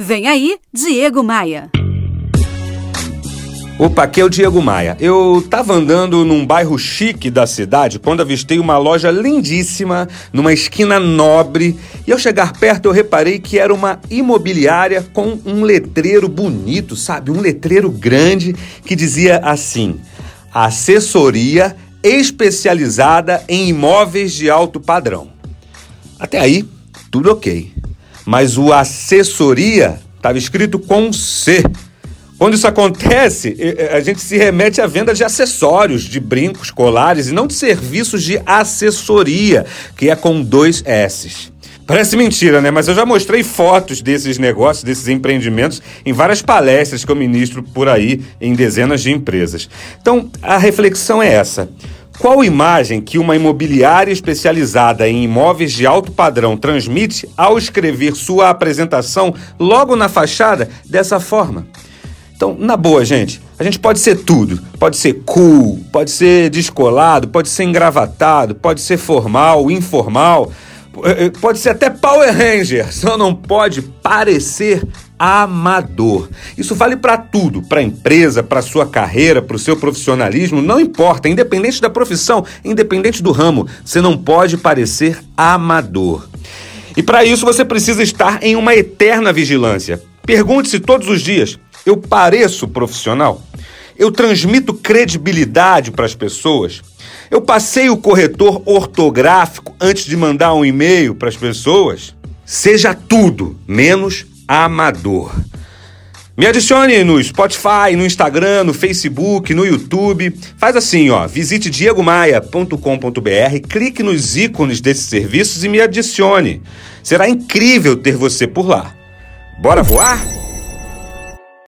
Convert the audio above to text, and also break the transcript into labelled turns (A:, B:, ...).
A: Vem aí, Diego Maia.
B: Opa, aqui é o Diego Maia. Eu tava andando num bairro chique da cidade quando avistei uma loja lindíssima numa esquina nobre e ao chegar perto eu reparei que era uma imobiliária com um letreiro bonito, sabe? Um letreiro grande que dizia assim: Assessoria especializada em imóveis de alto padrão. Até aí, tudo ok mas o assessoria estava escrito com C. Quando isso acontece, a gente se remete à venda de acessórios, de brincos, colares e não de serviços de assessoria, que é com dois S's. Parece mentira, né? Mas eu já mostrei fotos desses negócios, desses empreendimentos, em várias palestras que eu ministro por aí em dezenas de empresas. Então, a reflexão é essa. Qual imagem que uma imobiliária especializada em imóveis de alto padrão transmite ao escrever sua apresentação logo na fachada dessa forma? Então, na boa, gente, a gente pode ser tudo. Pode ser cool, pode ser descolado, pode ser engravatado, pode ser formal, informal, eh, eh, pode ser até Power Ranger, só não pode parecer amador. Isso vale para tudo, para a empresa, para sua carreira, para o seu profissionalismo, não importa, independente da profissão, independente do ramo, você não pode parecer amador. E para isso você precisa estar em uma eterna vigilância. Pergunte-se todos os dias: eu pareço profissional? Eu transmito credibilidade para as pessoas? Eu passei o corretor ortográfico antes de mandar um e-mail para as pessoas? Seja tudo menos amador. Me adicione no Spotify, no Instagram, no Facebook, no YouTube. Faz assim, ó, visite diegomaia.com.br, clique nos ícones desses serviços e me adicione. Será incrível ter você por lá. Bora voar?